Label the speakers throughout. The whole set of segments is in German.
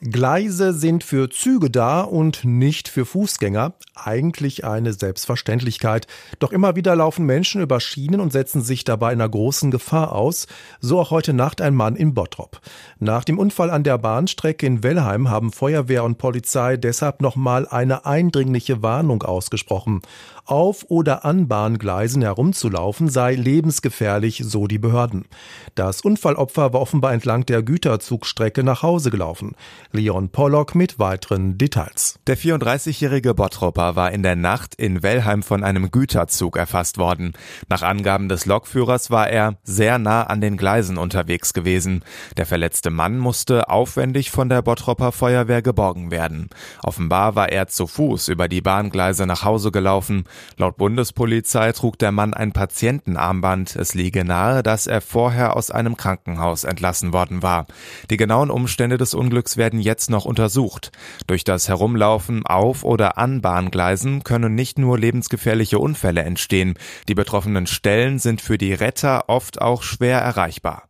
Speaker 1: Gleise sind für Züge da und nicht für Fußgänger. Eigentlich eine Selbstverständlichkeit. Doch immer wieder laufen Menschen über Schienen und setzen sich dabei einer großen Gefahr aus. So auch heute Nacht ein Mann in Bottrop. Nach dem Unfall an der Bahnstrecke in Wellheim haben Feuerwehr und Polizei deshalb nochmal eine eindringliche Warnung ausgesprochen. Auf oder an Bahngleisen herumzulaufen sei lebensgefährlich, so die Behörden. Das Unfallopfer war offenbar entlang der Güterzugstrecke nach Hause gelaufen. Leon Pollock mit weiteren Details.
Speaker 2: Der 34-jährige Bottropper war in der Nacht in Wellheim von einem Güterzug erfasst worden. Nach Angaben des Lokführers war er sehr nah an den Gleisen unterwegs gewesen. Der verletzte Mann musste aufwendig von der Bottropper Feuerwehr geborgen werden. Offenbar war er zu Fuß über die Bahngleise nach Hause gelaufen. Laut Bundespolizei trug der Mann ein Patientenarmband. Es liege nahe, dass er vorher aus einem Krankenhaus entlassen worden war. Die genauen Umstände des Unglücks werden werden jetzt noch untersucht. Durch das Herumlaufen auf oder an Bahngleisen können nicht nur lebensgefährliche Unfälle entstehen. Die betroffenen Stellen sind für die Retter oft auch schwer erreichbar.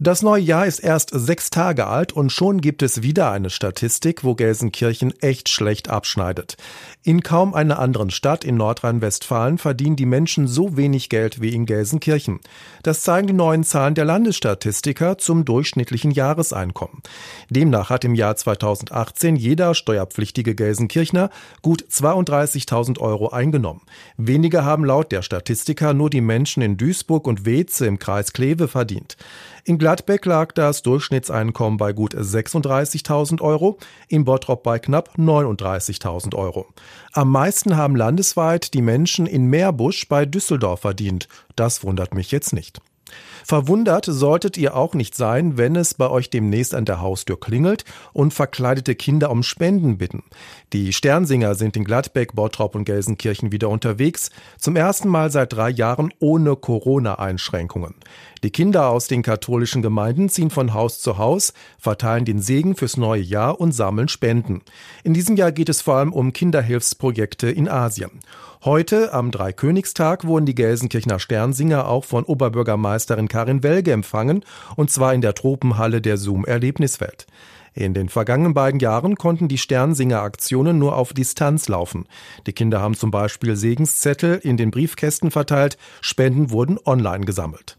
Speaker 1: Das neue Jahr ist erst sechs Tage alt und schon gibt es wieder eine Statistik, wo Gelsenkirchen echt schlecht abschneidet. In kaum einer anderen Stadt in Nordrhein-Westfalen verdienen die Menschen so wenig Geld wie in Gelsenkirchen. Das zeigen die neuen Zahlen der Landesstatistiker zum durchschnittlichen Jahreseinkommen. Demnach hat im Jahr 2018 jeder steuerpflichtige Gelsenkirchner gut 32.000 Euro eingenommen. Weniger haben laut der Statistiker nur die Menschen in Duisburg und Weze im Kreis Kleve verdient. In Gladbeck lag das Durchschnittseinkommen bei gut 36.000 Euro, in Bottrop bei knapp 39.000 Euro. Am meisten haben landesweit die Menschen in Meerbusch bei Düsseldorf verdient. Das wundert mich jetzt nicht. Verwundert solltet ihr auch nicht sein, wenn es bei euch demnächst an der Haustür klingelt und verkleidete Kinder um Spenden bitten. Die Sternsinger sind in Gladbeck, Bottrop und Gelsenkirchen wieder unterwegs, zum ersten Mal seit drei Jahren ohne Corona-Einschränkungen. Die Kinder aus den katholischen Gemeinden ziehen von Haus zu Haus, verteilen den Segen fürs neue Jahr und sammeln Spenden. In diesem Jahr geht es vor allem um Kinderhilfsprojekte in Asien. Heute, am Dreikönigstag, wurden die Gelsenkirchener Sternsinger auch von Oberbürgermeisterin Karin Welge empfangen, und zwar in der Tropenhalle der Zoom Erlebniswelt. In den vergangenen beiden Jahren konnten die Sternsinger-Aktionen nur auf Distanz laufen. Die Kinder haben zum Beispiel Segenszettel in den Briefkästen verteilt, Spenden wurden online gesammelt.